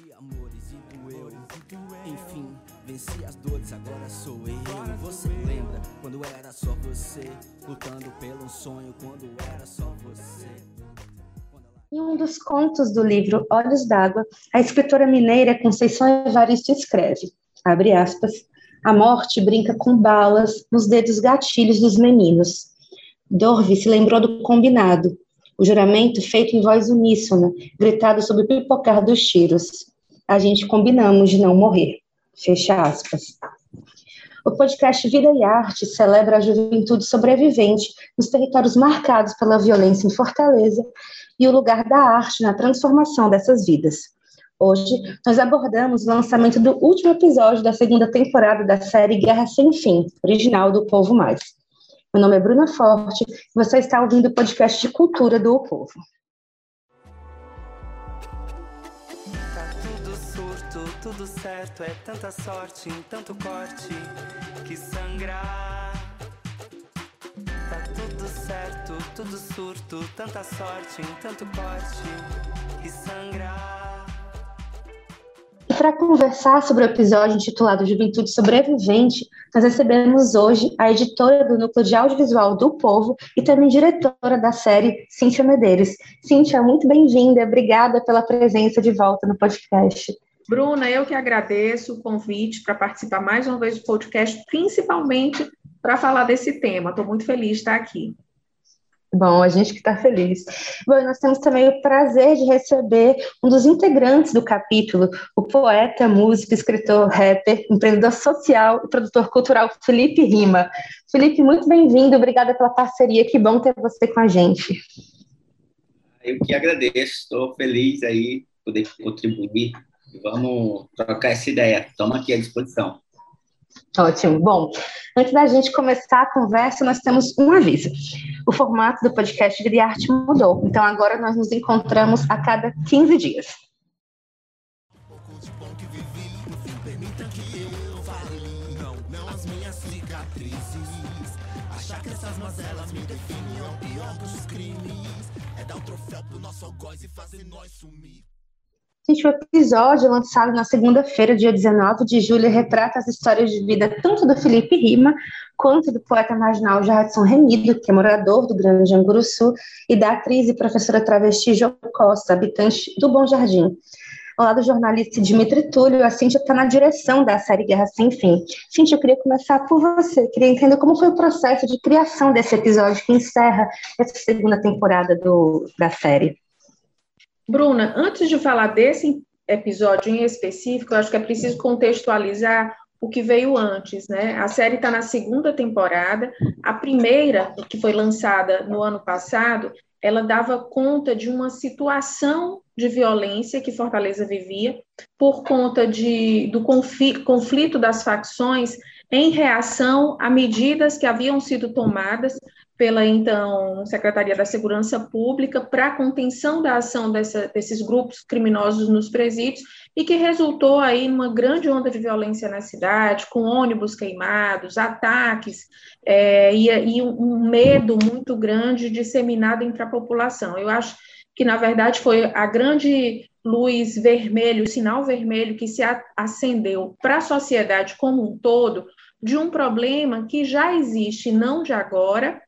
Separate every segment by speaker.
Speaker 1: de amores e doeu. Enfim, venci as dores, agora sou eu. Você lembra quando era só você, lutando pelo sonho, quando era só você.
Speaker 2: Em um dos contos do livro Olhos d'Água, a escritora mineira Conceição Evaristo escreve, abre aspas, a morte brinca com balas nos dedos gatilhos dos meninos. Dorve se lembrou do combinado, o juramento feito em voz uníssona, gritado sob o pipocar dos tiros. A gente combinamos de não morrer. Fecha aspas. O podcast Vida e Arte celebra a juventude sobrevivente nos territórios marcados pela violência em Fortaleza e o lugar da arte na transformação dessas vidas. Hoje, nós abordamos o lançamento do último episódio da segunda temporada da série Guerra Sem Fim, original do Povo Mais. Meu nome é Bruna Forte e você está ouvindo o podcast de cultura do o Povo.
Speaker 3: Tá tudo surto, tudo certo, é tanta sorte em tanto corte que sangrar. Tá tudo certo, tudo surto, tanta sorte em tanto corte que sangrar.
Speaker 2: Para conversar sobre o episódio intitulado Juventude Sobrevivente, nós recebemos hoje a editora do Núcleo de Audiovisual do Povo e também diretora da série, Cíntia Medeiros. Cíntia, muito bem-vinda, obrigada pela presença de volta no podcast.
Speaker 4: Bruna, eu que agradeço o convite para participar mais uma vez do podcast, principalmente para falar desse tema. Estou muito feliz de estar aqui.
Speaker 2: Bom, a gente que está feliz. Bom, nós temos também o prazer de receber um dos integrantes do capítulo, o poeta, músico, escritor, rapper, empreendedor social e produtor cultural Felipe Rima. Felipe, muito bem-vindo, obrigada pela parceria, que bom ter você com a gente.
Speaker 5: Eu que agradeço, estou feliz aí poder contribuir. Vamos trocar essa ideia, estamos aqui à disposição.
Speaker 2: Ótimo. Bom, antes da gente começar a conversa, nós temos um aviso. O formato do podcast Vida e Arte mudou, então agora nós nos encontramos a cada 15 dias. Achar que essas mazelas me definem é o pior dos crimes. É dar um troféu pro nosso algoz e fazer nós sumir. Gente, o episódio lançado na segunda-feira, dia 19 de julho, retrata as histórias de vida tanto do Felipe Rima quanto do poeta marginal Jadson Remido, que é morador do Grande Anguruçu, e da atriz e professora travesti Jo Costa, habitante do Bom Jardim. Ao lado do jornalista Dimitri Túlio, a Cintia está na direção da série Guerra Sem Fim. Cintia, eu queria começar por você. Queria entender como foi o processo de criação desse episódio que encerra essa segunda temporada do, da série.
Speaker 4: Bruna, antes de falar desse episódio em específico, eu acho que é preciso contextualizar o que veio antes, né? A série está na segunda temporada. A primeira, que foi lançada no ano passado, ela dava conta de uma situação de violência que Fortaleza vivia por conta de, do conflito das facções em reação a medidas que haviam sido tomadas pela então Secretaria da Segurança Pública para a contenção da ação dessa, desses grupos criminosos nos presídios e que resultou aí numa grande onda de violência na cidade, com ônibus queimados, ataques é, e, e um medo muito grande disseminado entre a população. Eu acho que, na verdade, foi a grande luz vermelho, o sinal vermelho que se acendeu para a sociedade como um todo de um problema que já existe, não de agora,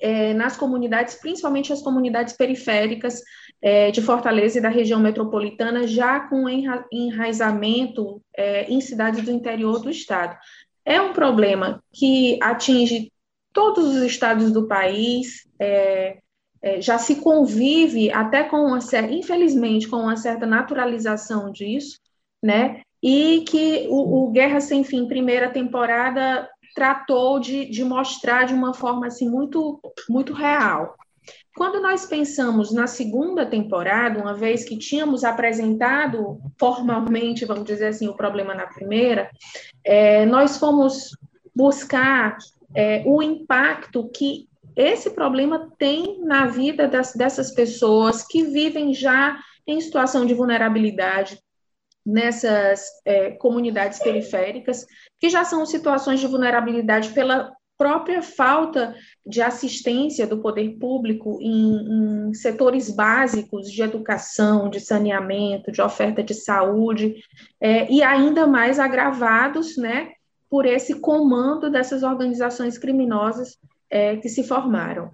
Speaker 4: é, nas comunidades, principalmente as comunidades periféricas é, de Fortaleza e da região metropolitana, já com enraizamento é, em cidades do interior do estado. É um problema que atinge todos os estados do país, é, é, já se convive até com uma certa, infelizmente, com uma certa naturalização disso, né? E que o, o Guerra Sem Fim, primeira temporada, tratou de, de mostrar de uma forma assim muito muito real. Quando nós pensamos na segunda temporada, uma vez que tínhamos apresentado formalmente, vamos dizer assim, o problema na primeira, é, nós fomos buscar é, o impacto que esse problema tem na vida das, dessas pessoas que vivem já em situação de vulnerabilidade, nessas é, comunidades periféricas, que já são situações de vulnerabilidade pela própria falta de assistência do poder público em, em, setores básicos de educação, de saneamento, de oferta de saúde, é, e ainda mais agravados né, por esse comando dessas organizações criminosas é, que se formaram.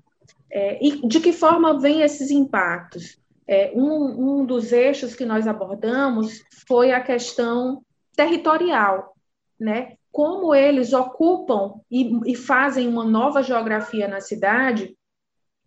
Speaker 4: É, e de que forma vêm esses impactos? É, um, um dos eixos que nós abordamos foi a questão territorial, né? como eles ocupam e, e fazem uma nova geografia na cidade,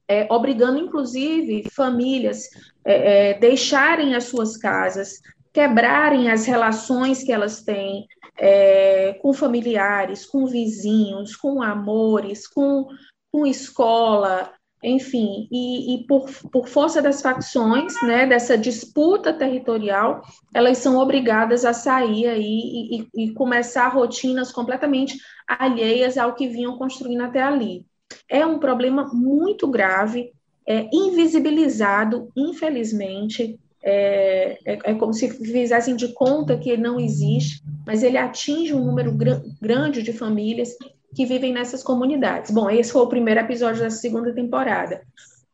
Speaker 4: é, obrigando inclusive famílias é, é, deixarem as suas casas, quebrarem as relações que elas têm é, com familiares, com vizinhos, com amores, com, com escola, enfim, e, e por, por, força das facções, né, dessa disputa territorial, elas são obrigadas a sair aí e, e, e, começar rotinas completamente alheias ao que vinham construindo até ali. É um problema muito grave, é invisibilizado, infelizmente, é, é, é, como se fizessem de conta que não existe, mas ele atinge um número gr grande de famílias que vivem nessas comunidades. Bom, esse foi o primeiro episódio da segunda temporada.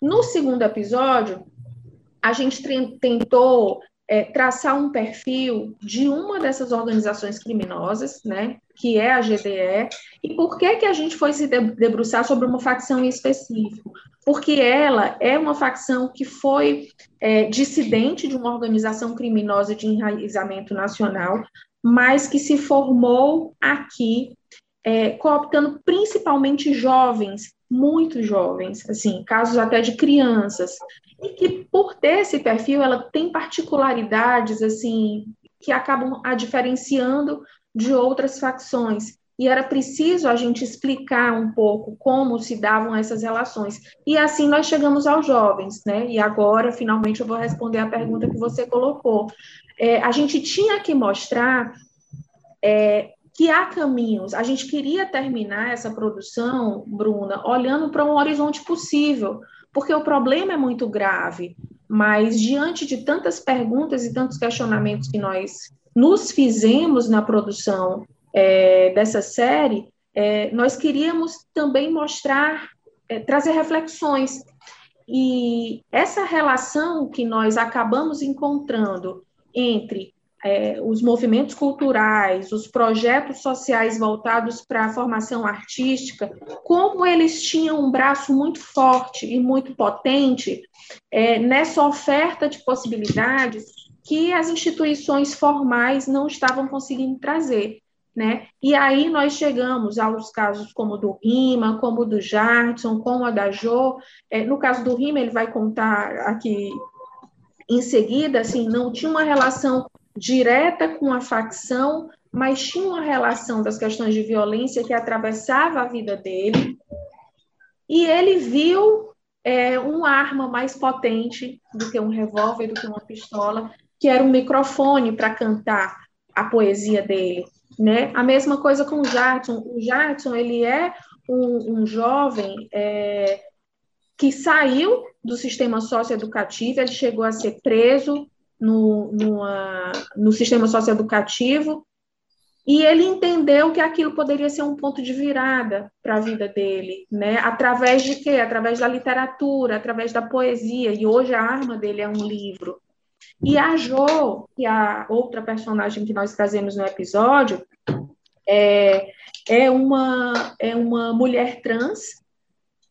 Speaker 4: No segundo episódio, a gente tentou é, traçar um perfil de uma dessas organizações criminosas, né, que é a GDE, e por que, que a gente foi se debruçar sobre uma facção em específico? Porque ela é uma facção que foi é, dissidente de uma organização criminosa de enraizamento nacional, mas que se formou aqui é, cooptando principalmente jovens, muito jovens, assim, casos até de crianças, e que por ter esse perfil, ela tem particularidades, assim, que acabam a diferenciando de outras facções. E era preciso a gente explicar um pouco como se davam essas relações. E assim nós chegamos aos jovens, né? E agora, finalmente, eu vou responder a pergunta que você colocou. É, a gente tinha que mostrar é, que há caminhos. A gente queria terminar essa produção, Bruna, olhando para um horizonte possível, porque o problema é muito grave. Mas diante de tantas perguntas e tantos questionamentos que nós nos fizemos na produção é, dessa série, é, nós queríamos também mostrar, é, trazer reflexões. E essa relação que nós acabamos encontrando entre é, os movimentos culturais, os projetos sociais voltados para a formação artística, como eles tinham um braço muito forte e muito potente é, nessa oferta de possibilidades que as instituições formais não estavam conseguindo trazer. Né? E aí nós chegamos aos casos como o do Rima, como o do Jardson, como a da Jo. É, no caso do Rima, ele vai contar aqui em seguida, assim, não tinha uma relação direta com a facção, mas tinha uma relação das questões de violência que atravessava a vida dele. E ele viu é, uma arma mais potente do que um revólver, do que uma pistola, que era um microfone para cantar a poesia dele. Né? A mesma coisa com o Jadson. O Jadson ele é um, um jovem é, que saiu do sistema socioeducativo, ele chegou a ser preso, no, numa, no sistema socioeducativo, e ele entendeu que aquilo poderia ser um ponto de virada para a vida dele, né? Através de quê? Através da literatura, através da poesia, e hoje a arma dele é um livro. E a Jo, que é a outra personagem que nós trazemos no episódio, é, é, uma, é uma mulher trans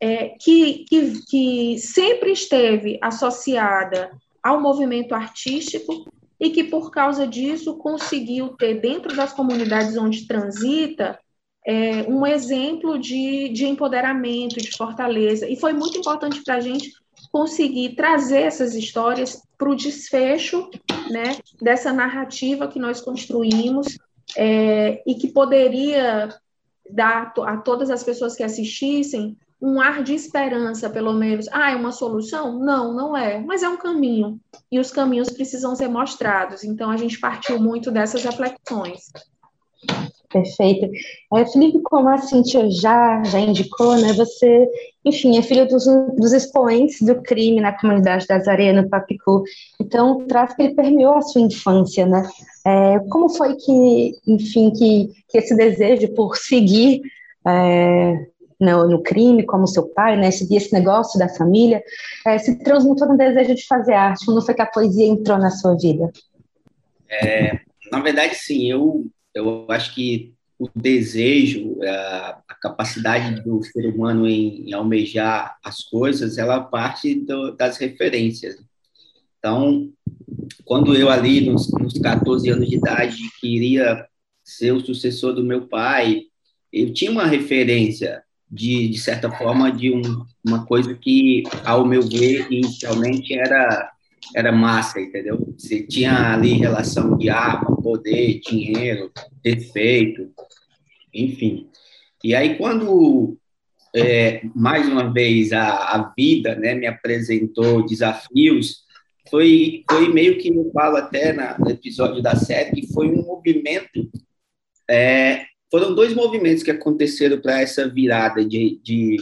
Speaker 4: é, que, que, que sempre esteve associada ao movimento artístico e que, por causa disso, conseguiu ter, dentro das comunidades onde transita, é, um exemplo de, de empoderamento, de fortaleza. E foi muito importante para a gente conseguir trazer essas histórias para o desfecho né, dessa narrativa que nós construímos é, e que poderia dar a todas as pessoas que assistissem um ar de esperança, pelo menos. Ah, é uma solução? Não, não é, mas é um caminho. E os caminhos precisam ser mostrados. Então, a gente partiu muito dessas reflexões.
Speaker 2: Perfeito. É, Felipe, como a Cintia já, já indicou, né, você, enfim, é filho dos, dos expoentes do crime na comunidade das Areias, no Papicu. Então, traz que ele permeou a sua infância, né? É, como foi que, enfim, que, que esse desejo por seguir é, no, no, crime, como seu pai, né, seguia esse negócio da família, é, se transmutou no desejo de fazer arte? Quando foi que a poesia entrou na sua vida?
Speaker 5: É, na verdade, sim, eu, eu acho que o desejo, a, a capacidade do ser humano em, em, almejar as coisas, ela parte do, das referências. Então, quando eu ali, nos, nos 14 anos de idade, queria ser o sucessor do meu pai, eu tinha uma referência de, de certa forma, de um, uma coisa que, ao meu ver, inicialmente era era massa, entendeu? Você tinha ali relação de arma, poder, dinheiro, defeito, enfim. E aí, quando, é, mais uma vez, a, a vida né, me apresentou desafios, foi, foi meio que eu falo até na, no episódio da série, que foi um movimento, é, foram dois movimentos que aconteceram para essa virada de, de,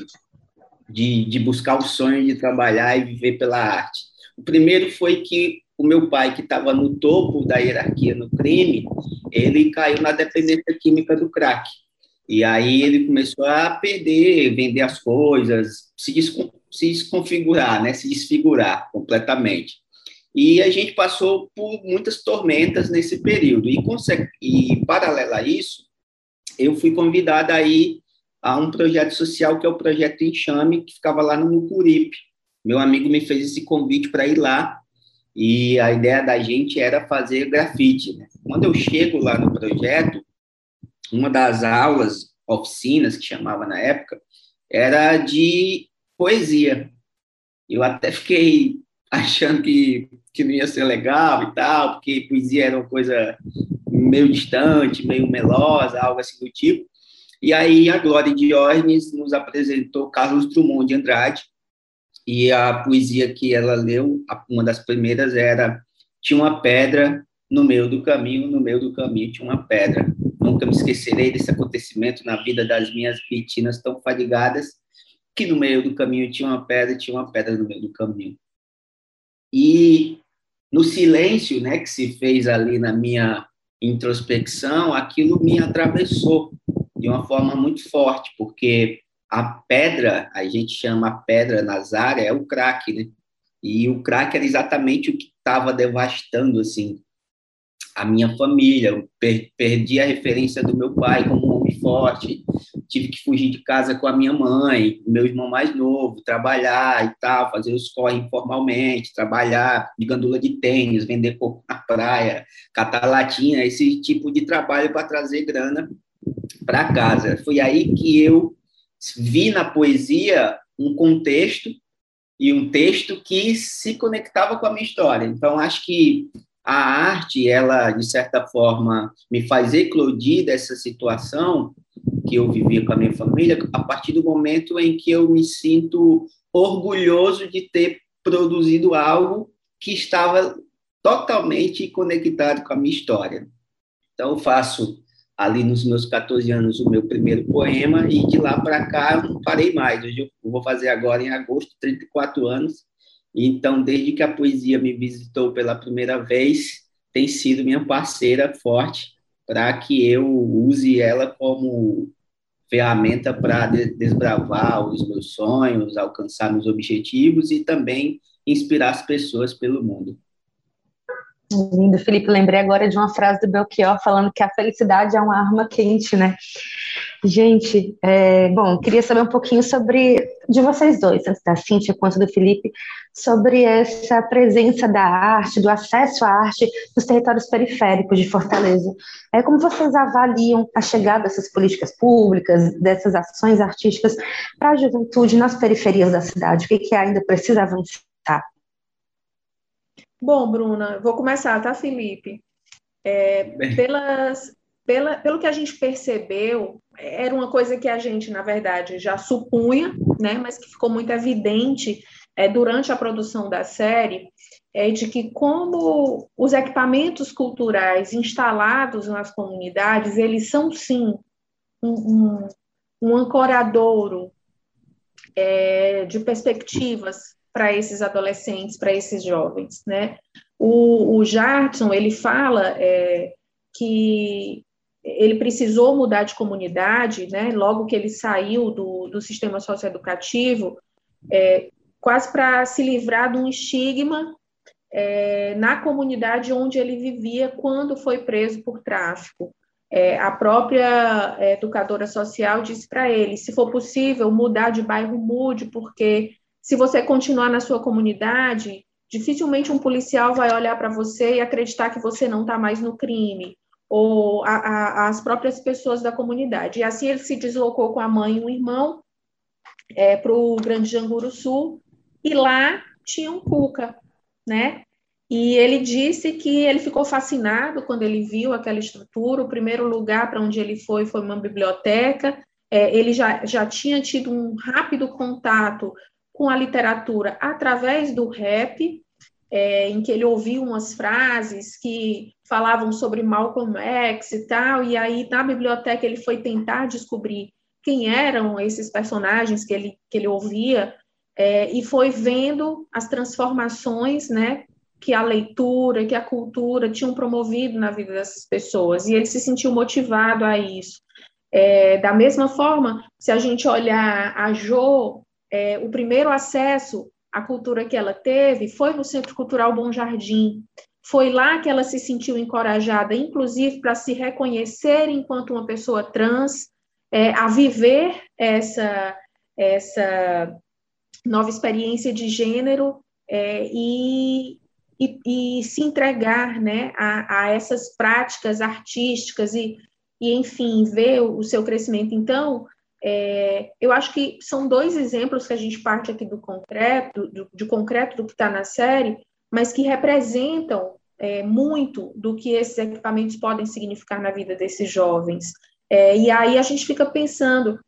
Speaker 5: de, de buscar o sonho de trabalhar e viver pela arte. O primeiro foi que o meu pai, que estava no topo da hierarquia no crime, ele caiu na dependência química do crack. E aí ele começou a perder, vender as coisas, se, se desconfigurar, né? se desfigurar completamente. E a gente passou por muitas tormentas nesse período. E, e paralelo a isso, eu fui convidada aí a um projeto social que é o Projeto Enxame, que ficava lá no Mucuripe. Meu amigo me fez esse convite para ir lá e a ideia da gente era fazer grafite. Né? Quando eu chego lá no projeto, uma das aulas, oficinas, que chamava na época, era de poesia. Eu até fiquei achando que, que não ia ser legal e tal, porque poesia era uma coisa meio distante, meio melosa, algo assim do tipo. E aí a Glória Diógenes nos apresentou Carlos Drummond de Andrade, e a poesia que ela leu, uma das primeiras era tinha uma pedra no meio do caminho, no meio do caminho tinha uma pedra. Nunca me esquecerei desse acontecimento na vida das minhas retinas tão fadigadas, que no meio do caminho tinha uma pedra, tinha uma pedra no meio do caminho. E no silêncio, né, que se fez ali na minha introspecção, aquilo me atravessou de uma forma muito forte, porque a pedra, a gente chama a pedra Nazaré, é o crack, né? E o crack era exatamente o que estava devastando, assim, a minha família. Eu per perdi a referência do meu pai como homem forte, tive que fugir de casa com a minha mãe, meu irmão mais novo, trabalhar e tal, fazer os corre informalmente, trabalhar de gandula de tênis, vender coco na praia, catar latinha, esse tipo de trabalho para trazer grana para casa. Foi aí que eu vi na poesia um contexto e um texto que se conectava com a minha história. Então, acho que a arte, ela, de certa forma, me faz eclodir dessa situação que eu vivia com a minha família a partir do momento em que eu me sinto orgulhoso de ter produzido algo que estava totalmente conectado com a minha história. Então, eu faço ali nos meus 14 anos o meu primeiro poema e de lá para cá não parei mais. Eu vou fazer agora em agosto 34 anos. Então, desde que a poesia me visitou pela primeira vez, tem sido minha parceira forte para que eu use ela como ferramenta para desbravar os meus sonhos, alcançar meus objetivos e também inspirar as pessoas pelo mundo.
Speaker 2: Lindo, Felipe. Lembrei agora de uma frase do Belchior falando que a felicidade é uma arma quente, né? Gente, é, bom, queria saber um pouquinho sobre, de vocês dois, tanto da Cíntia quanto do Felipe, sobre essa presença da arte, do acesso à arte nos territórios periféricos de Fortaleza. É, como vocês avaliam a chegada dessas políticas públicas, dessas ações artísticas para a juventude nas periferias da cidade? O que, que ainda precisa avançar?
Speaker 4: Bom, Bruna, vou começar, tá, Felipe? É, pelas, pela, pelo que a gente percebeu, era uma coisa que a gente, na verdade, já supunha, né, mas que ficou muito evidente é, durante a produção da série, é de que como os equipamentos culturais instalados nas comunidades, eles são, sim, um, um, um ancoradouro é, de perspectivas para esses adolescentes, para esses jovens, né? O, o Jarton, ele fala é, que ele precisou mudar de comunidade, né? Logo que ele saiu do, do sistema socioeducativo, é, quase para se livrar de um estigma é, na comunidade onde ele vivia quando foi preso por tráfico. É, a própria é, educadora social disse para ele: se for possível mudar de bairro, mude, porque se você continuar na sua comunidade, dificilmente um policial vai olhar para você e acreditar que você não está mais no crime, ou a, a, as próprias pessoas da comunidade. E assim ele se deslocou com a mãe e um irmão é, para o Grande Janguru Sul, e lá tinha um Cuca, né? E ele disse que ele ficou fascinado quando ele viu aquela estrutura. O primeiro lugar para onde ele foi foi uma biblioteca. É, ele já, já tinha tido um rápido contato com a literatura através do rap, é, em que ele ouviu umas frases que falavam sobre Malcolm X e tal, e aí na biblioteca ele foi tentar descobrir quem eram esses personagens que ele, que ele ouvia, é, e foi vendo as transformações, né, que a leitura, que a cultura tinham promovido na vida dessas pessoas, e ele se sentiu motivado a isso. É, da mesma forma, se a gente olhar a Jo, é, o primeiro acesso à cultura que ela teve foi no Centro Cultural Bom Jardim. Foi lá que ela se sentiu encorajada, inclusive para se reconhecer enquanto uma pessoa trans, é, a viver essa, essa nova experiência de gênero é, e, e, e, se entregar né, a, a essas práticas artísticas e, e, enfim, ver o seu crescimento. Então, é, eu acho que são dois exemplos que a gente parte aqui do concreto, do, de concreto do que está na série, mas que representam é, muito do que esses equipamentos podem significar na vida desses jovens. É, e aí a gente fica pensando,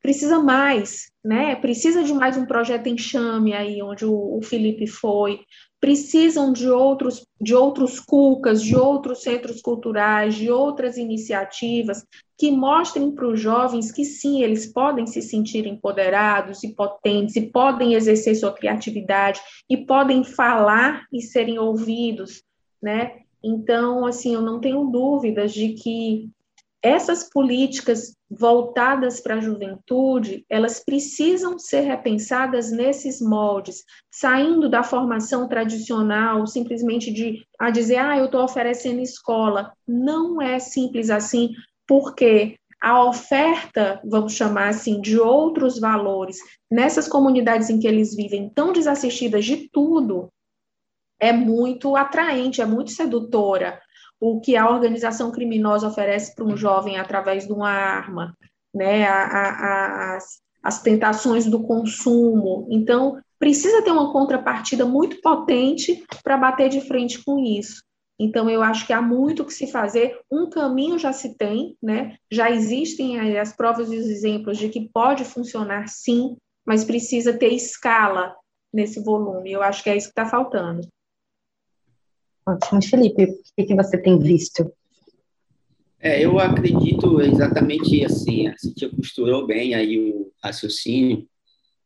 Speaker 4: precisa mais, né? Precisa de mais um projeto enxame aí, onde o, o Felipe foi, precisam de outros, de outros CUCAS, de outros centros culturais, de outras iniciativas que mostrem para os jovens que sim, eles podem se sentir empoderados e potentes, e podem exercer sua criatividade, e podem falar e serem ouvidos, né? Então, assim, eu não tenho dúvidas de que essas políticas voltadas para a juventude, elas precisam ser repensadas nesses moldes, saindo da formação tradicional, simplesmente de a dizer, ah, eu estou oferecendo escola. Não é simples assim, porque a oferta, vamos chamar assim, de outros valores nessas comunidades em que eles vivem tão desassistidas de tudo, é muito atraente, é muito sedutora o que a organização criminosa oferece para um jovem através de uma arma, né, a, a, as, as tentações do consumo. Então, precisa ter uma contrapartida muito potente para bater de frente com isso. Então, eu acho que há muito que se fazer. Um caminho já se tem, né? já existem as provas e os exemplos de que pode funcionar sim, mas precisa ter escala nesse volume. Eu acho que é isso que está faltando.
Speaker 2: Ótimo. Felipe, o que você tem visto?
Speaker 5: É, eu acredito exatamente assim, a Cintia costurou bem aí o raciocínio,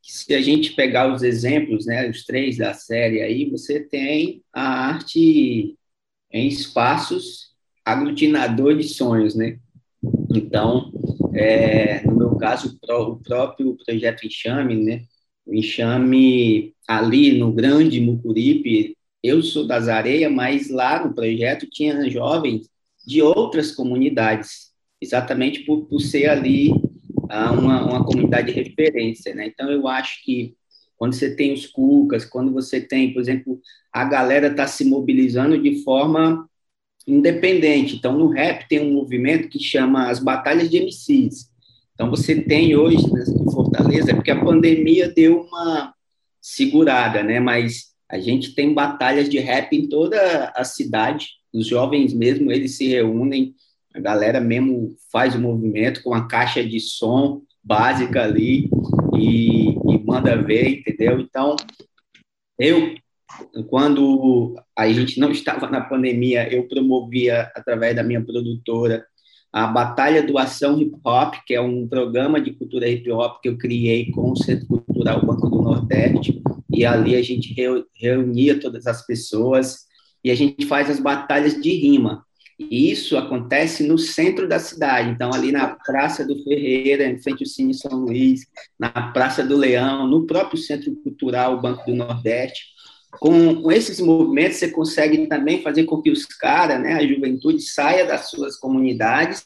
Speaker 5: se a gente pegar os exemplos, né, os três da série aí, você tem a arte em espaços aglutinador de sonhos, né? Então, é, no meu caso, o próprio projeto Enxame, né? O Enxame ali no Grande Mucuripe, eu sou das Areias, mas lá no projeto tinha jovens de outras comunidades, exatamente por, por ser ali ah, uma, uma comunidade de referência, né? Então, eu acho que quando você tem os cucas, quando você tem, por exemplo, a galera está se mobilizando de forma independente. Então, no rap tem um movimento que chama as batalhas de MCs. Então, você tem hoje em Fortaleza, porque a pandemia deu uma segurada, né? Mas a gente tem batalhas de rap em toda a cidade. Os jovens mesmo, eles se reúnem, a galera mesmo faz o movimento com a caixa de som básica ali e, e manda ver, entendeu? Então, eu, quando a gente não estava na pandemia, eu promovia, através da minha produtora, a Batalha do Ação Hip Hop, que é um programa de cultura hip hop que eu criei com o Centro Cultural Banco do Nordeste, e ali a gente reunia todas as pessoas e a gente faz as batalhas de rima. E isso acontece no centro da cidade, então ali na Praça do Ferreira, em frente ao Cine São Luís, na Praça do Leão, no próprio Centro Cultural Banco do Nordeste. Com, com esses movimentos, você consegue também fazer com que os caras, né, a juventude, saia das suas comunidades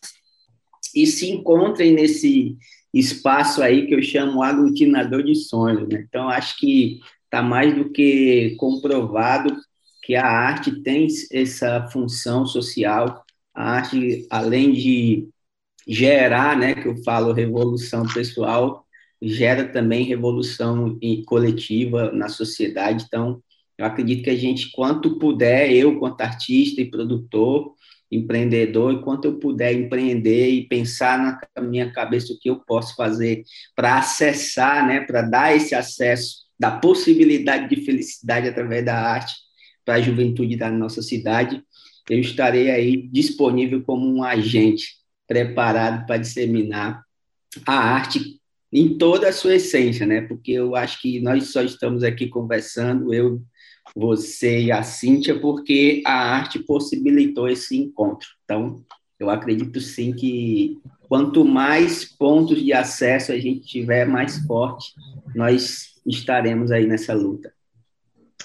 Speaker 5: e se encontrem nesse espaço aí que eu chamo aglutinador de sonhos. Né? Então, acho que está mais do que comprovado que a arte tem essa função social. A arte, além de gerar, né, que eu falo revolução pessoal, gera também revolução coletiva na sociedade. Então, eu acredito que a gente, quanto puder, eu, quanto artista e produtor, empreendedor, enquanto eu puder empreender e pensar na minha cabeça o que eu posso fazer para acessar, né, para dar esse acesso da possibilidade de felicidade através da arte para a juventude da nossa cidade, eu estarei aí disponível como um agente preparado para disseminar a arte em toda a sua essência, né? Porque eu acho que nós só estamos aqui conversando, eu você e a Cíntia, porque a arte possibilitou esse encontro. Então, eu acredito sim que quanto mais pontos de acesso a gente tiver, mais forte nós estaremos aí nessa luta.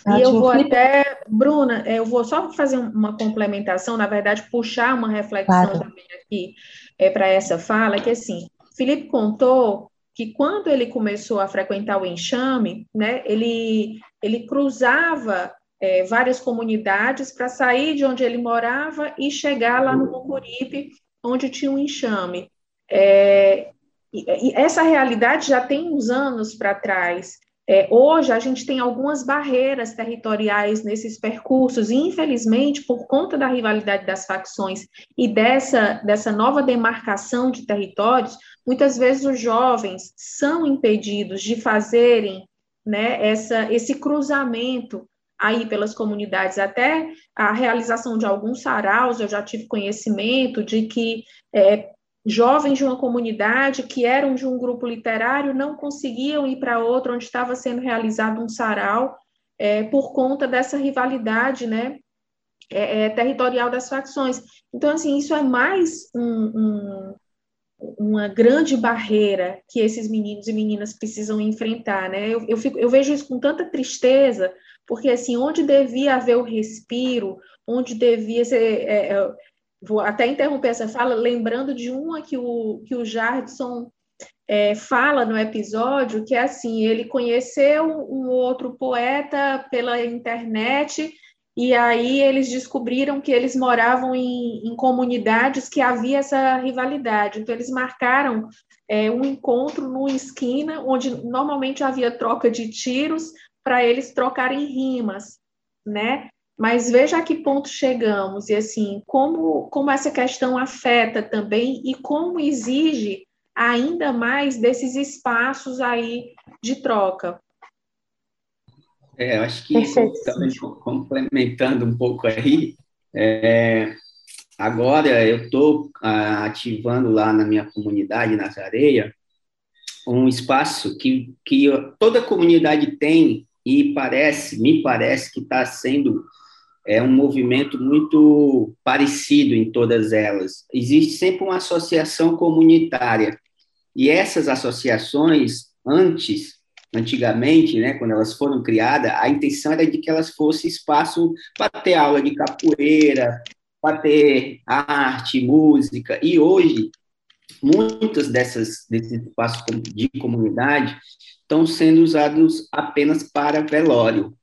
Speaker 4: E eu vou até, Bruna, eu vou só fazer uma complementação, na verdade, puxar uma reflexão claro. também aqui é, para essa fala, que assim, Felipe contou que quando ele começou a frequentar o enxame, né, ele, ele cruzava é, várias comunidades para sair de onde ele morava e chegar lá no Mucuripe, onde tinha um enxame. É, e, e essa realidade já tem uns anos para trás. É, hoje a gente tem algumas barreiras territoriais nesses percursos, e infelizmente, por conta da rivalidade das facções e dessa, dessa nova demarcação de territórios, Muitas vezes os jovens são impedidos de fazerem né, essa, esse cruzamento aí pelas comunidades, até a realização de alguns saraus, eu já tive conhecimento de que é, jovens de uma comunidade que eram de um grupo literário não conseguiam ir para outro onde estava sendo realizado um sarau é, por conta dessa rivalidade, né, é, é, territorial das facções. Então, assim, isso é mais um, um, uma grande barreira que esses meninos e meninas precisam enfrentar, né? Eu, eu, fico, eu vejo isso com tanta tristeza, porque assim, onde devia haver o respiro, onde devia ser, é, é, vou até interromper essa fala, lembrando de uma que o que o Jardson é, fala no episódio, que é assim, ele conheceu um outro poeta pela internet e aí eles descobriram que eles moravam em, em comunidades que havia essa rivalidade. Então, eles marcaram é, um encontro numa esquina, onde normalmente havia troca de tiros, para eles trocarem rimas, né? Mas veja a que ponto chegamos, e assim, como, como essa questão afeta também e como exige ainda mais desses espaços aí de troca.
Speaker 5: É, eu acho que também complementando um pouco aí, é, agora eu estou ah, ativando lá na minha comunidade, nas areias, um espaço que, que toda comunidade tem e parece, me parece que está sendo é um movimento muito parecido em todas elas. Existe sempre uma associação comunitária e essas associações antes antigamente, né, quando elas foram criadas, a intenção era de que elas fossem espaço para ter aula de capoeira, para ter arte, música, e hoje muitos dessas desses espaços de comunidade estão sendo usados apenas para velório.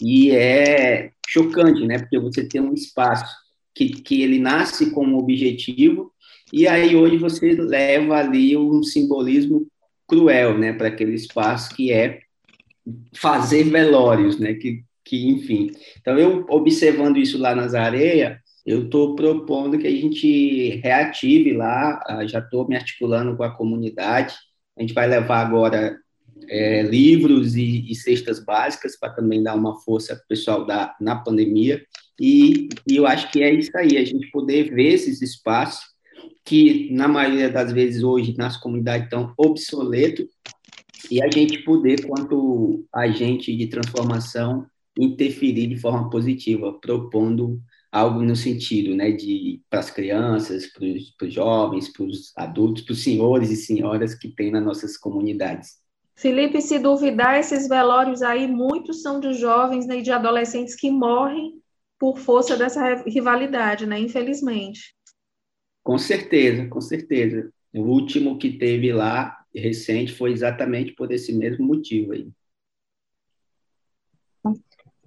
Speaker 5: E é chocante, né, porque você tem um espaço que, que ele nasce com um objetivo, e aí hoje você leva ali um simbolismo cruel, né, para aquele espaço que é fazer velórios, né, que, que enfim. Então, eu observando isso lá nas areias, eu estou propondo que a gente reative lá, ah, já estou me articulando com a comunidade, a gente vai levar agora é, livros e, e, cestas básicas para também dar uma força para o pessoal da, na pandemia, e, e eu acho que é isso aí, a gente poder ver esses espaços que na maioria das vezes hoje nas comunidades estão obsoletos e a gente poder, quanto agente de transformação, interferir de forma positiva, propondo algo no sentido, né, de para as crianças, para os jovens, para os adultos, para os senhores e senhoras que tem nas nossas comunidades.
Speaker 4: Felipe, se duvidar, esses velórios aí, muitos são de jovens né, e de adolescentes que morrem por força dessa rivalidade, né? Infelizmente.
Speaker 5: Com certeza, com certeza. O último que teve lá, recente, foi exatamente por esse mesmo motivo aí.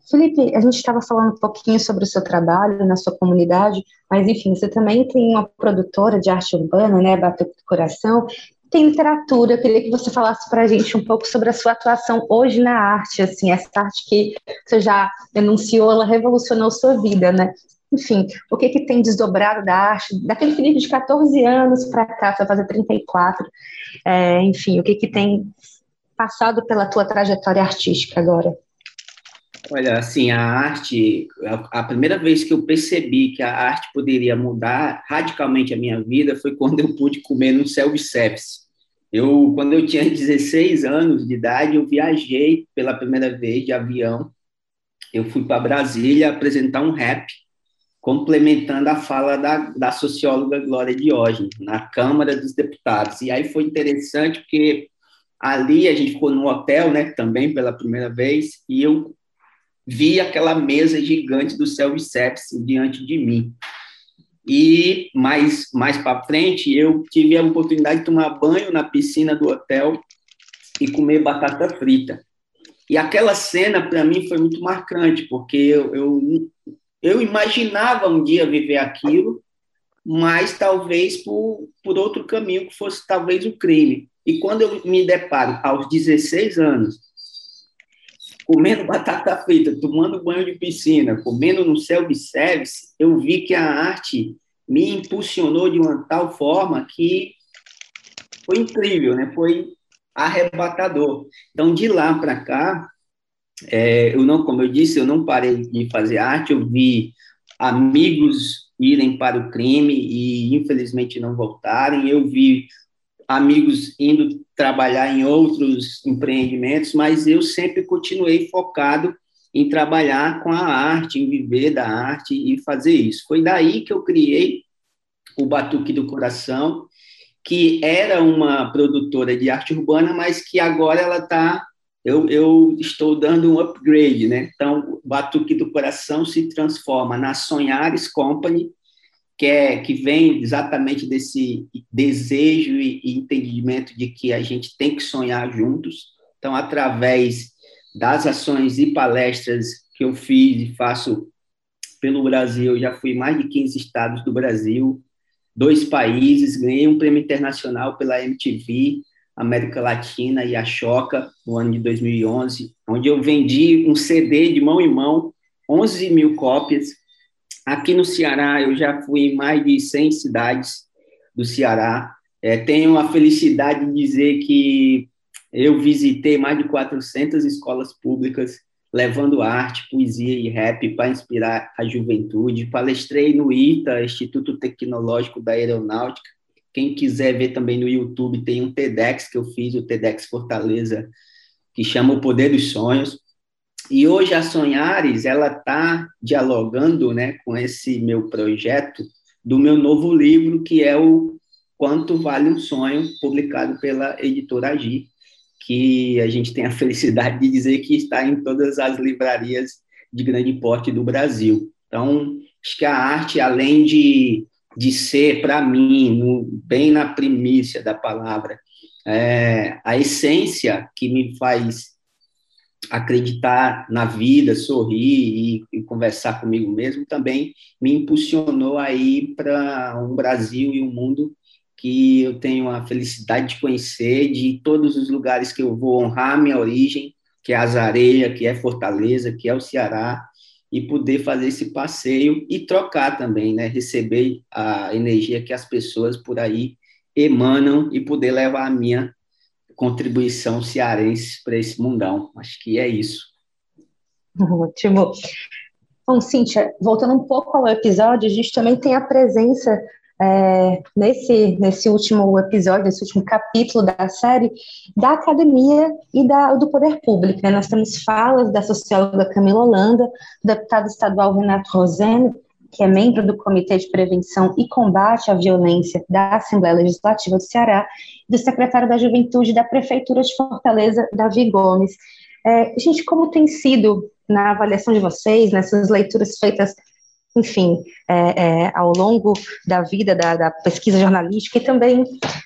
Speaker 2: Felipe, a gente estava falando um pouquinho sobre o seu trabalho na sua comunidade, mas enfim, você também tem uma produtora de arte urbana, né, Batuque do Coração, tem literatura, eu queria que você falasse para a gente um pouco sobre a sua atuação hoje na arte, assim, essa arte que você já denunciou, ela revolucionou sua vida, né? Enfim, o que que tem desdobrado da arte, daquele Felipe de 14 anos para cá, você vai fazer 34, é, enfim, o que que tem passado pela tua trajetória artística agora?
Speaker 5: Olha, assim, a arte, a, primeira vez que eu percebi que a arte poderia mudar radicalmente a minha vida foi quando eu pude comer no self-service. Eu, quando eu tinha 16 anos de idade, eu viajei pela primeira vez de avião. Eu fui para Brasília apresentar um rap, complementando a fala da, da socióloga Glória Diógenes, na Câmara dos Deputados. E aí foi interessante porque ali a gente ficou no hotel, né, também pela primeira vez, e eu vi aquela mesa gigante do self-service diante de mim. E mais, mais para frente, eu tive a oportunidade de tomar banho na piscina do hotel e comer batata frita. E aquela cena, para mim, foi muito marcante, porque eu, eu, eu imaginava um dia viver aquilo, mas talvez por, por outro caminho, que fosse talvez o crime. E quando eu me deparo aos 16 anos comendo batata frita, tomando banho de piscina, comendo no self-service, eu vi que a arte me impulsionou de uma tal forma que foi incrível, né? Foi arrebatador. Então, de lá para cá, é, eu não, como eu disse, eu não parei de fazer arte, eu vi amigos irem para o crime e infelizmente não voltarem, eu vi amigos indo trabalhar em outros empreendimentos, mas eu sempre continuei focado em trabalhar com a arte, em viver da arte e fazer isso. Foi daí que eu criei o Batuque do Coração, que era uma produtora de arte urbana, mas que agora ela está eu, eu, estou dando um upgrade, né? Então, o Batuque do Coração se transforma na Sonhares Company, que, é, que vem exatamente desse desejo e, e entendimento de que a gente tem que sonhar juntos. Então, através das ações e palestras que eu fiz e faço pelo Brasil, eu já fui mais de 15 estados do Brasil, dois países, ganhei um prêmio internacional pela MTV, América Latina e a Choca, no ano de 2011, onde eu vendi um CD de mão em mão, 11 mil cópias, Aqui no Ceará, eu já fui em mais de 100 cidades do Ceará. É, tenho a felicidade de dizer que eu visitei mais de 400 escolas públicas, levando arte, poesia e rap para inspirar a juventude. Palestrei no ITA, Instituto Tecnológico da Aeronáutica. Quem quiser ver também no YouTube, tem um TEDx que eu fiz, o TEDx Fortaleza, que chama O Poder dos Sonhos. E hoje a Sonhares ela está dialogando, né, com esse meu projeto do meu novo livro que é o Quanto Vale um Sonho, publicado pela editora Agi, que a gente tem a felicidade de dizer que está em todas as livrarias de grande porte do Brasil. Então, acho que a arte, além de, de ser, para mim, no, bem na primícia da palavra, é, a essência que me faz acreditar na vida, sorrir e, e, conversar comigo mesmo também me impulsionou aí para um Brasil e um mundo que eu tenho a felicidade de conhecer, de todos os lugares que eu vou honrar minha origem, que é Azareia, que é Fortaleza, que é o Ceará, e poder fazer esse passeio e trocar também, né? Receber a energia que as pessoas por aí emanam e poder levar a minha contribuição cearense para esse mundão. Acho que é isso.
Speaker 2: Ótimo. Bom, Cíntia, voltando um pouco ao episódio, a gente também tem a presença é, nesse, nesse último episódio, nesse último capítulo da série, da academia e da, do poder público. Né? Nós temos falas da socióloga Camila Holanda, do deputado estadual Renato Roseno, que é membro do Comitê de Prevenção e Combate à Violência da Assembleia Legislativa do Ceará, e do secretário da Juventude da Prefeitura de Fortaleza, Davi Gomes. É, gente, como tem sido na avaliação de vocês, nessas leituras feitas, enfim, é, é, ao longo da vida da, da, pesquisa jornalística e também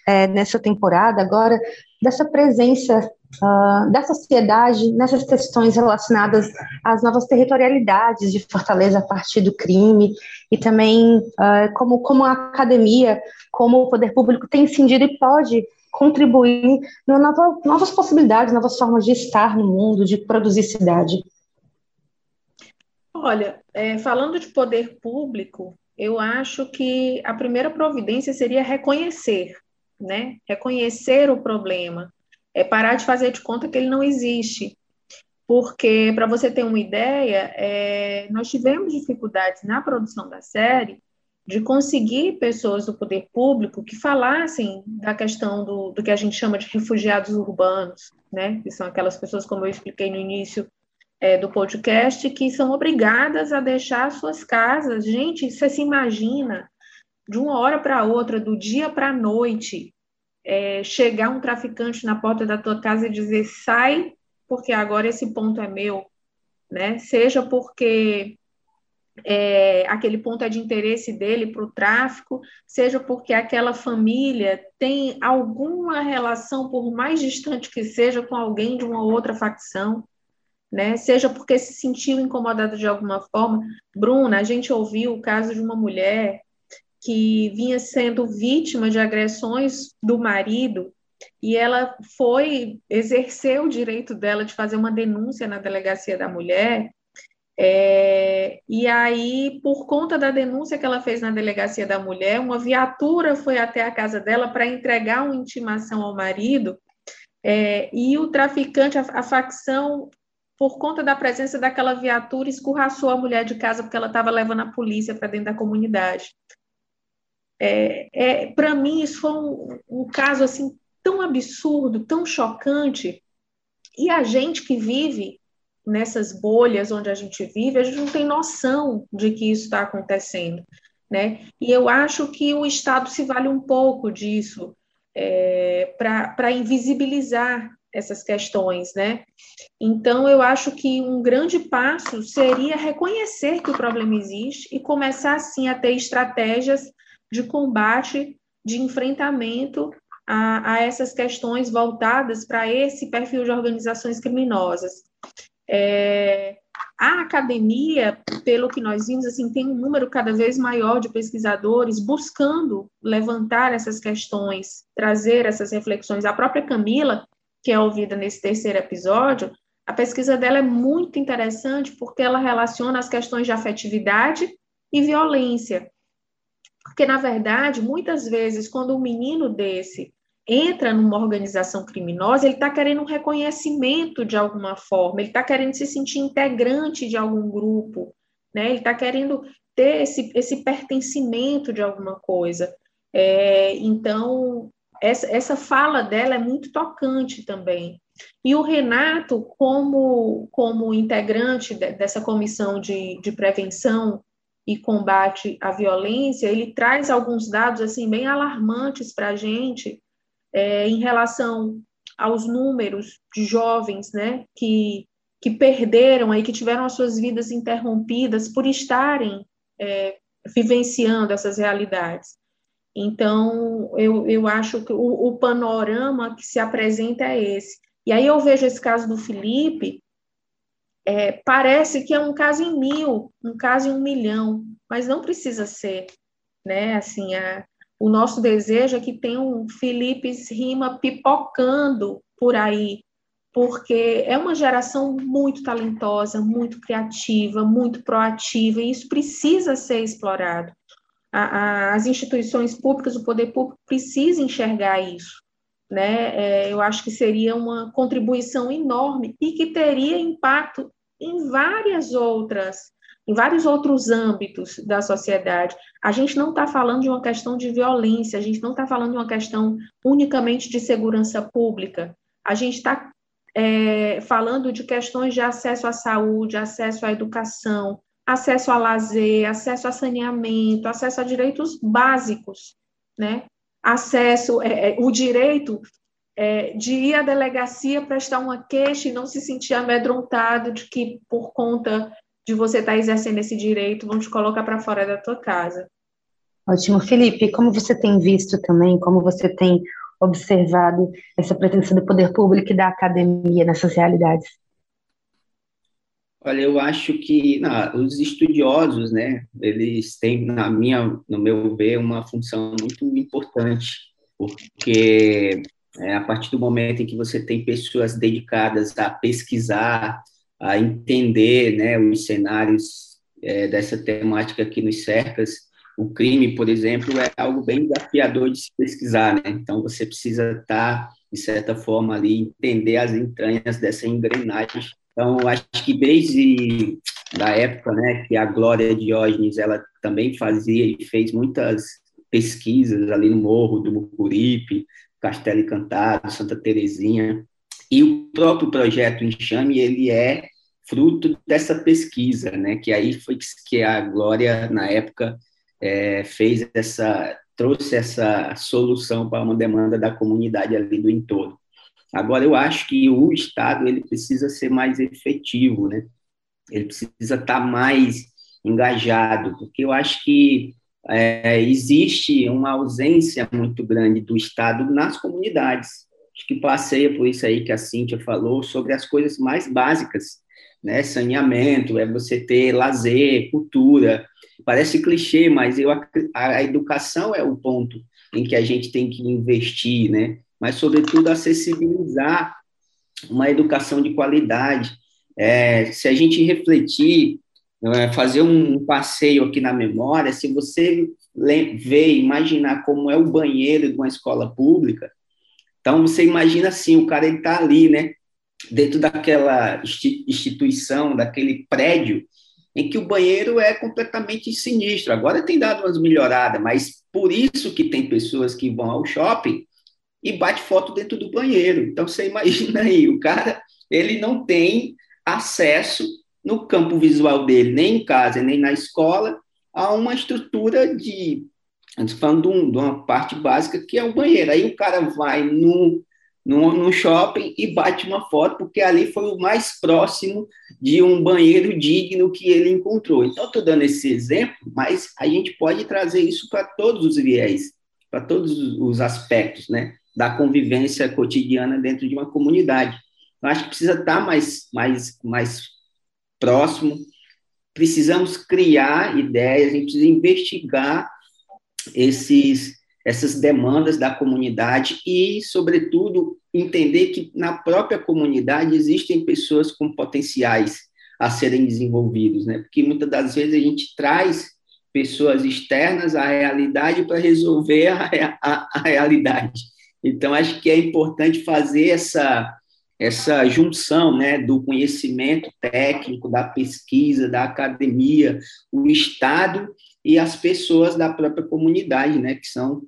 Speaker 2: é, nessa temporada agora, dessa presença uh, da sociedade nessas questões relacionadas às novas territorialidades de Fortaleza a partir do crime e também uh, como, como a academia, como o poder público tem incidido e pode contribuir em nova, novas possibilidades, novas formas de estar no mundo, de produzir cidade.
Speaker 4: Olha, é, falando de poder público, eu acho que a primeira providência seria reconhecer, né? Reconhecer o problema, é parar de fazer de conta que ele não existe. Porque, para você ter uma ideia, é, nós tivemos dificuldades na produção da série de conseguir pessoas do poder público que falassem da questão do, do que a gente chama de refugiados urbanos, né? que são aquelas pessoas, como eu expliquei no início é, do podcast, que são obrigadas a deixar suas casas. Gente, você se imagina, de uma hora para outra, do dia para a noite, é, chegar um traficante na porta da tua casa e dizer sai, porque agora esse ponto é meu, né? Seja porque é, aquele ponto é de interesse dele para o tráfico, seja porque aquela família tem alguma relação, por mais distante que seja, com alguém de uma outra facção, né? Seja porque se sentiu incomodado de alguma forma. Bruna, a gente ouviu o caso de uma mulher que vinha sendo vítima de agressões do marido e ela foi exercer o direito dela de fazer uma denúncia na delegacia da mulher. É, e aí, por conta da denúncia que ela fez na delegacia da mulher, uma viatura foi até a casa dela para entregar uma intimação ao marido. É, e o traficante, a, a facção por conta da presença daquela viatura, escorraçou a mulher de casa porque ela estava levando a polícia para dentro da comunidade. É, é, Para mim, isso foi um, um caso assim tão absurdo, tão chocante. E a gente que vive nessas bolhas onde a gente vive, a gente não tem noção de que isso está acontecendo. Né? E eu acho que o Estado se vale um pouco disso é, para invisibilizar essas questões, né? Então, eu acho que um grande passo seria reconhecer que o problema existe e começar, assim, a ter estratégias de combate, de enfrentamento a, a essas questões voltadas para esse perfil de organizações criminosas. É, a academia, pelo que nós vimos, assim, tem um número cada vez maior de pesquisadores buscando levantar essas questões, trazer essas reflexões. A própria Camila, que é ouvida nesse terceiro episódio, a pesquisa dela é muito interessante porque ela relaciona as questões de afetividade e violência. Porque, na verdade, muitas vezes, quando um menino desse entra numa organização criminosa, ele está querendo um reconhecimento de alguma forma, ele está querendo se sentir integrante de algum grupo, né? ele está querendo ter esse, esse pertencimento de alguma coisa. É, então, essa, essa fala dela é muito tocante também. E o Renato, como, como integrante de, dessa comissão de, de prevenção e combate à violência, ele traz alguns dados assim bem alarmantes para a gente é, em relação aos números de jovens, né, que que perderam aí, que tiveram as suas vidas interrompidas por estarem é, vivenciando essas realidades. Então, eu, eu acho que o, o panorama que se apresenta é esse. E aí eu vejo esse caso do Felipe, é, parece que é um caso em mil, um caso em um milhão, mas não precisa ser, né? Assim, a, o nosso desejo é que tenha um Felipe Rima pipocando por aí, porque é uma geração muito talentosa, muito criativa, muito proativa, e isso precisa ser explorado. A, a, as instituições públicas, o poder público precisa enxergar isso. Né? É, eu acho que seria uma contribuição enorme e que teria impacto em várias outras, em vários outros âmbitos da sociedade. A gente não está falando de uma questão de violência, a gente não está falando de uma questão unicamente de segurança pública. A gente está é, falando de questões de acesso à saúde, acesso à educação, acesso a lazer, acesso a saneamento, acesso a direitos básicos, né? Acesso, é, é, o direito é, de ir à delegacia prestar uma queixa e não se sentir amedrontado de que por conta de você estar exercendo esse direito vão te colocar para fora da tua casa.
Speaker 2: Ótimo, Felipe. Como você tem visto também, como você tem observado essa presença do poder público e da academia nessas realidades?
Speaker 5: Olha, eu acho que não, os estudiosos, né, eles têm, na minha, no meu ver, uma função muito importante, porque é, a partir do momento em que você tem pessoas dedicadas a pesquisar, a entender, né, os cenários é, dessa temática que nos cercas, o crime, por exemplo, é algo bem desafiador de se pesquisar, né? Então você precisa estar, de certa forma, ali entender as entranhas dessa engrenagem então, acho que desde da época, né, que a Glória Diógenes, ela também fazia e fez muitas pesquisas ali no Morro do Mucuripe, Castelo Encantado, Santa Terezinha, e o próprio projeto Enxame, ele é fruto dessa pesquisa, né, que aí foi que a Glória, na época, é, fez essa, trouxe essa solução para uma demanda da comunidade ali do entorno. Agora, eu acho que o Estado ele precisa ser mais efetivo, né? Ele precisa estar mais engajado, porque eu acho que é, existe uma ausência muito grande do Estado nas comunidades. Acho que passeia por isso aí que a Cíntia falou sobre as coisas mais básicas, né? Saneamento, é você ter lazer, cultura. Parece clichê, mas eu, a, a educação é o ponto em que a gente tem que investir, né? Mas, sobretudo, acessibilizar uma educação de qualidade. É, se a gente refletir, é, fazer um passeio aqui na memória, se você ver, imaginar como é o banheiro de uma escola pública, então você imagina assim, o cara está ali, né, dentro daquela instituição, daquele prédio, em que o banheiro é completamente sinistro. Agora tem dado umas melhoradas, mas por isso que tem pessoas que vão ao shopping e bate foto dentro do banheiro. Então você imagina aí, o cara ele não tem acesso no campo visual dele, nem em casa, nem na escola, a uma estrutura de, falando de, um, de, uma parte básica que é o banheiro. Aí o cara vai no, no shopping e bate uma foto, porque ali foi o mais próximo de um banheiro digno que ele encontrou. Então, estou dando esse exemplo, mas a gente pode trazer isso para todos os viés, para todos os aspectos, né? Da convivência cotidiana dentro de uma comunidade. Eu acho que precisa estar mais, mais, mais próximo, precisamos criar ideias, a gente precisa investigar esses, essas demandas da comunidade e, sobretudo, entender que na própria comunidade existem pessoas com potenciais a serem desenvolvidos, né? Porque muitas das vezes a gente traz pessoas externas à realidade para resolver a, a, a realidade. Então, acho que é importante fazer essa, essa junção né, do conhecimento técnico, da pesquisa, da academia, o Estado e as pessoas da própria comunidade, né, que são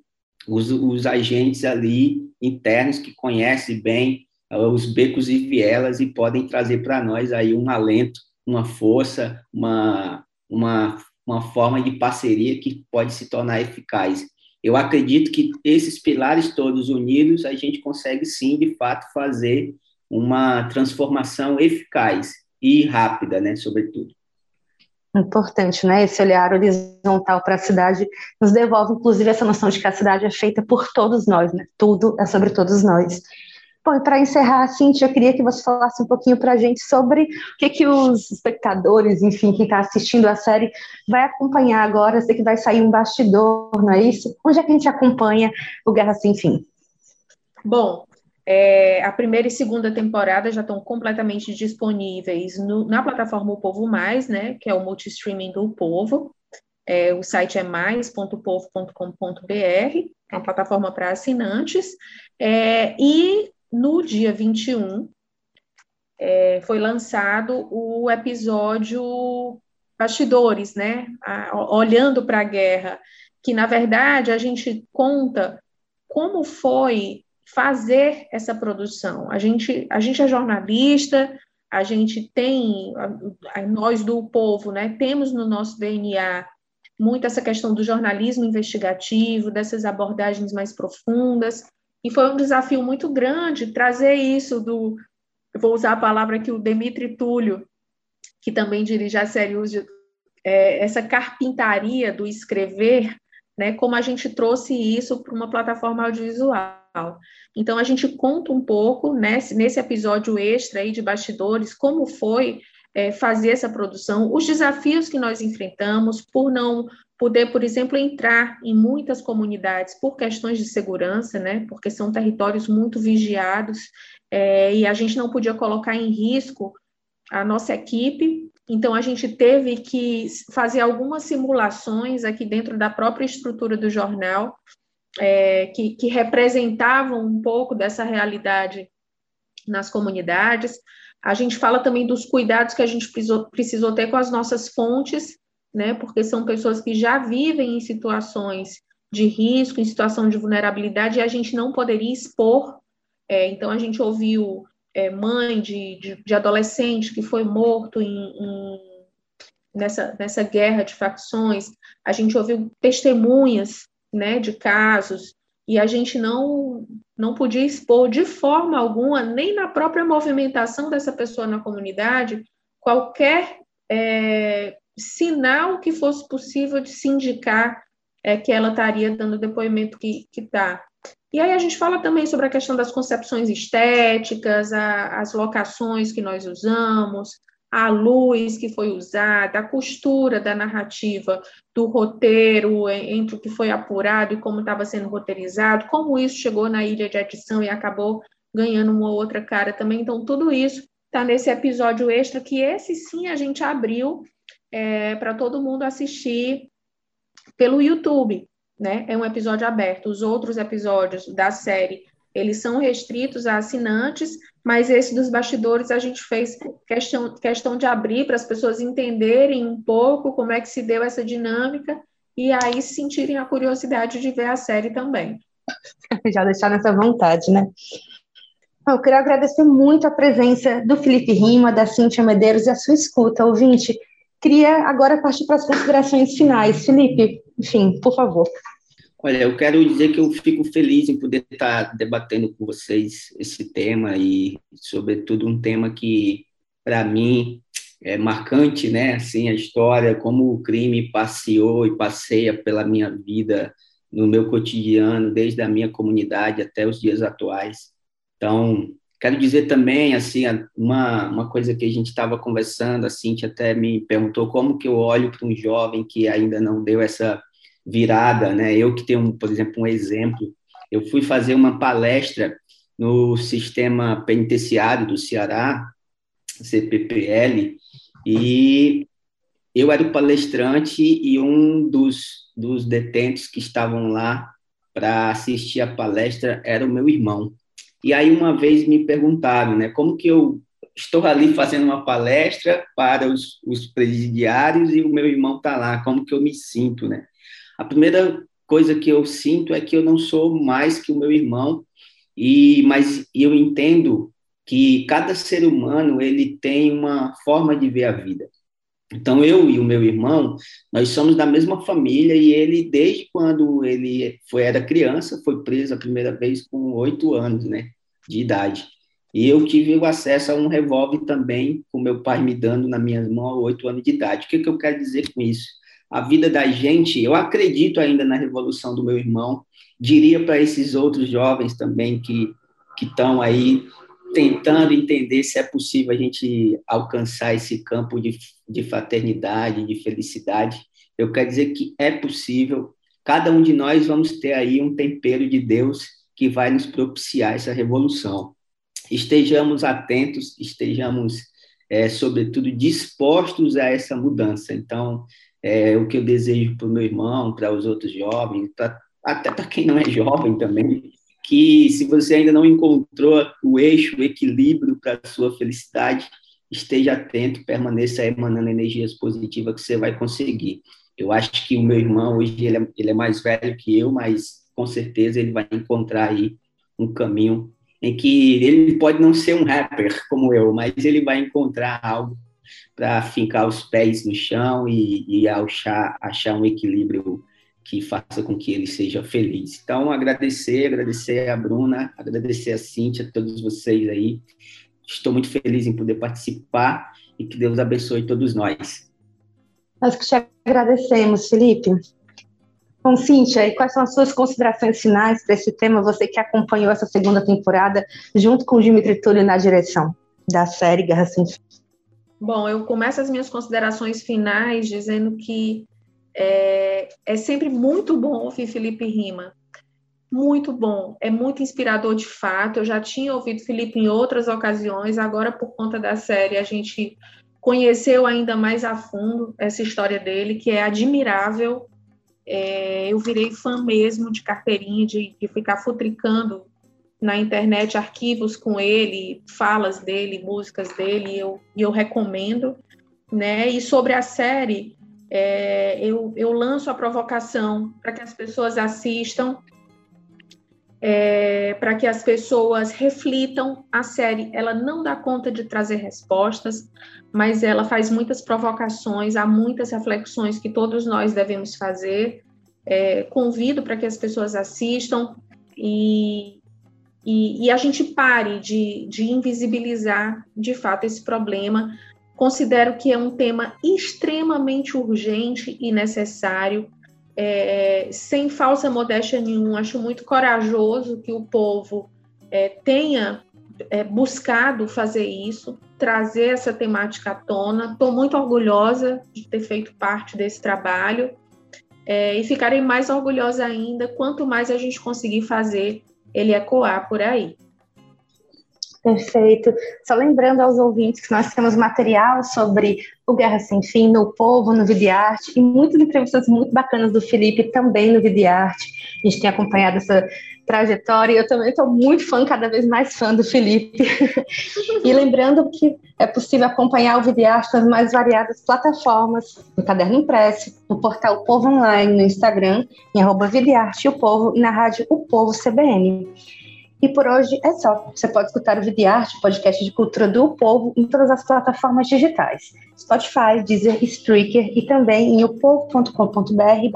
Speaker 5: os, os agentes ali internos que conhecem bem uh, os becos e vielas e podem trazer para nós aí um alento, uma força, uma, uma, uma forma de parceria que pode se tornar eficaz. Eu acredito que esses pilares todos unidos, a gente consegue sim, de fato, fazer uma transformação eficaz e rápida, né, sobretudo.
Speaker 2: Importante, né? Esse olhar horizontal para a cidade nos devolve, inclusive, essa noção de que a cidade é feita por todos nós, né? Tudo é sobre todos nós. Bom, para encerrar, Cintia, eu queria que você falasse um pouquinho para a gente sobre o que, que os espectadores, enfim, quem está assistindo a série, vai acompanhar agora. Sei que vai sair um bastidor, não é isso? Onde é que a gente acompanha o Guerra Sem Fim?
Speaker 4: Bom, é, a primeira e segunda temporada já estão completamente disponíveis no, na plataforma O Povo Mais, né, que é o multi-streaming do Povo. É, o site é mais.povo.com.br, é uma plataforma para assinantes. É, e no dia 21, é, foi lançado o episódio Bastidores, né? A, olhando para a guerra, que na verdade a gente conta como foi fazer essa produção. A gente, a gente é jornalista, a gente tem, nós do povo, né, temos no nosso DNA muito essa questão do jornalismo investigativo, dessas abordagens mais profundas, e foi um desafio muito grande trazer isso do, vou usar a palavra que o Demitri Túlio, que também dirige a série Use, é, essa carpintaria do escrever, né, como a gente trouxe isso para uma plataforma audiovisual. Então, a gente conta um pouco, né, nesse episódio extra aí de bastidores, como foi é, fazer essa produção, os desafios que nós enfrentamos por não poder, por exemplo, entrar em muitas comunidades por questões de segurança, né, porque são territórios muito vigiados, é, e a gente não podia colocar em risco a nossa equipe, então a gente teve que fazer algumas simulações aqui dentro da própria estrutura do jornal, é, que, que representavam um pouco dessa realidade nas comunidades. A gente fala também dos cuidados que a gente precisou, precisou ter com as nossas fontes, né, porque são pessoas que já vivem em situações de risco, em situação de vulnerabilidade, e a gente não poderia expor. É, então, a gente ouviu é, mãe de, de, de, adolescente que foi morto em, em, nessa, nessa guerra de facções, a gente ouviu testemunhas né, de casos e a gente não não podia expor de forma alguma, nem na própria movimentação dessa pessoa na comunidade, qualquer é, sinal que fosse possível de se indicar é, que ela estaria dando o depoimento que está. E aí a gente fala também sobre a questão das concepções estéticas, a, as locações que nós usamos, a luz que foi usada, a costura da narrativa do roteiro entre o que foi apurado e como estava sendo roteirizado, como isso chegou na ilha de adição e acabou ganhando uma outra cara também. Então, tudo isso está nesse episódio extra, que esse sim a gente abriu é, para todo mundo assistir pelo YouTube. Né? É um episódio aberto. Os outros episódios da série eles são restritos a assinantes, mas esse dos bastidores a gente fez questão, questão de abrir para as pessoas entenderem um pouco como é que se deu essa dinâmica e aí sentirem a curiosidade de ver a série também.
Speaker 2: Já deixar nessa vontade, né? Eu queria agradecer muito a presença do Felipe Rima, da Cíntia Medeiros e a sua escuta, ouvinte. Queria agora partir para as considerações finais. Felipe, enfim, por favor.
Speaker 5: Olha, eu quero dizer que eu fico feliz em poder estar debatendo com vocês esse tema e, sobretudo, um tema que, para mim, é marcante, né? Assim, a história, como o crime passeou e passeia pela minha vida, no meu cotidiano, desde a minha comunidade até os dias atuais. Então, quero dizer também, assim, uma, uma coisa que a gente estava conversando, a Cintia até me perguntou como que eu olho para um jovem que ainda não deu essa virada, né? Eu que tenho, por exemplo, um exemplo, eu fui fazer uma palestra no sistema penitenciário do Ceará, CPPL, e eu era o palestrante e um dos, dos detentos que estavam lá para assistir a palestra era o meu irmão. E aí uma vez me perguntaram, né, como que eu estou ali fazendo uma palestra para os, os presidiários e o meu irmão está lá, como que eu me sinto, né? A primeira coisa que eu sinto é que eu não sou mais que o meu irmão, e mas eu entendo que cada ser humano ele tem uma forma de ver a vida. Então eu e o meu irmão, nós somos da mesma família e ele desde quando ele foi era criança foi preso a primeira vez com oito anos, né, de idade. E eu tive o acesso a um revólver também, com meu pai me dando na minha mão a oito anos de idade. O que, que eu quero dizer com isso? A vida da gente. Eu acredito ainda na revolução do meu irmão. Diria para esses outros jovens também que estão aí tentando entender se é possível a gente alcançar esse campo de, de fraternidade, de felicidade. Eu quero dizer que é possível. Cada um de nós vamos ter aí um tempero de Deus que vai nos propiciar essa revolução. Estejamos atentos, estejamos, é, sobretudo, dispostos a essa mudança. Então, é, o que eu desejo para o meu irmão, para os outros jovens, pra, até para quem não é jovem também, que se você ainda não encontrou o eixo, o equilíbrio para a sua felicidade, esteja atento, permaneça emanando energias positivas que você vai conseguir. Eu acho que o meu irmão hoje ele é, ele é mais velho que eu, mas com certeza ele vai encontrar aí um caminho em que ele pode não ser um rapper como eu, mas ele vai encontrar algo para fincar os pés no chão e, e achar, achar um equilíbrio que faça com que ele seja feliz. Então, agradecer, agradecer a Bruna, agradecer a Cíntia, a todos vocês aí. Estou muito feliz em poder participar e que Deus abençoe todos nós.
Speaker 2: Nós que te agradecemos, Felipe. Bom, Cíntia, e quais são as suas considerações finais para esse tema? Você que acompanhou essa segunda temporada junto com o Dimitri Túlio na direção da série Guerra Sem Fim.
Speaker 4: Bom, eu começo as minhas considerações finais dizendo que é, é sempre muito bom ouvir Felipe Rima. Muito bom, é muito inspirador de fato. Eu já tinha ouvido Felipe em outras ocasiões, agora por conta da série a gente conheceu ainda mais a fundo essa história dele, que é admirável. É, eu virei fã mesmo de carteirinha, de, de ficar futricando na internet arquivos com ele, falas dele, músicas dele, e eu, eu recomendo. Né? E sobre a série, é, eu, eu lanço a provocação para que as pessoas assistam, é, para que as pessoas reflitam. A série ela não dá conta de trazer respostas, mas ela faz muitas provocações, há muitas reflexões que todos nós devemos fazer. É, convido para que as pessoas assistam e, e, e a gente pare de, de invisibilizar de fato esse problema, Considero que é um tema extremamente urgente e necessário, é, sem falsa modéstia nenhuma. Acho muito corajoso que o povo é, tenha é, buscado fazer isso, trazer essa temática à tona. Estou muito orgulhosa de ter feito parte desse trabalho é, e ficarei mais orgulhosa ainda quanto mais a gente conseguir fazer ele ecoar por aí.
Speaker 2: Perfeito. Só lembrando aos ouvintes que nós temos material sobre o Guerra Sem Fim no Povo, no Videarte, e muitas entrevistas muito bacanas do Felipe também no Videarte. A gente tem acompanhado essa trajetória eu também estou muito fã, cada vez mais fã do Felipe. e lembrando que é possível acompanhar o Videarte nas mais variadas plataformas, no Caderno Impresso, no portal Povo Online, no Instagram, em arroba Videarte e o Povo, e na rádio O Povo CBN. E por hoje é só. Você pode escutar o Videarte, podcast de cultura do povo, em todas as plataformas digitais: Spotify, Deezer, Spreaker e também em opovo.com.br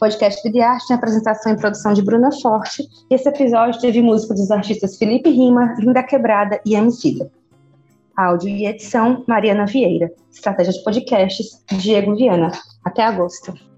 Speaker 2: podcast Videarte tem apresentação e produção de Bruna Forte. E esse episódio teve música dos artistas Felipe Rima, Linda Quebrada e Emicida. Áudio e edição, Mariana Vieira. Estratégia de podcasts, Diego Viana. Até agosto.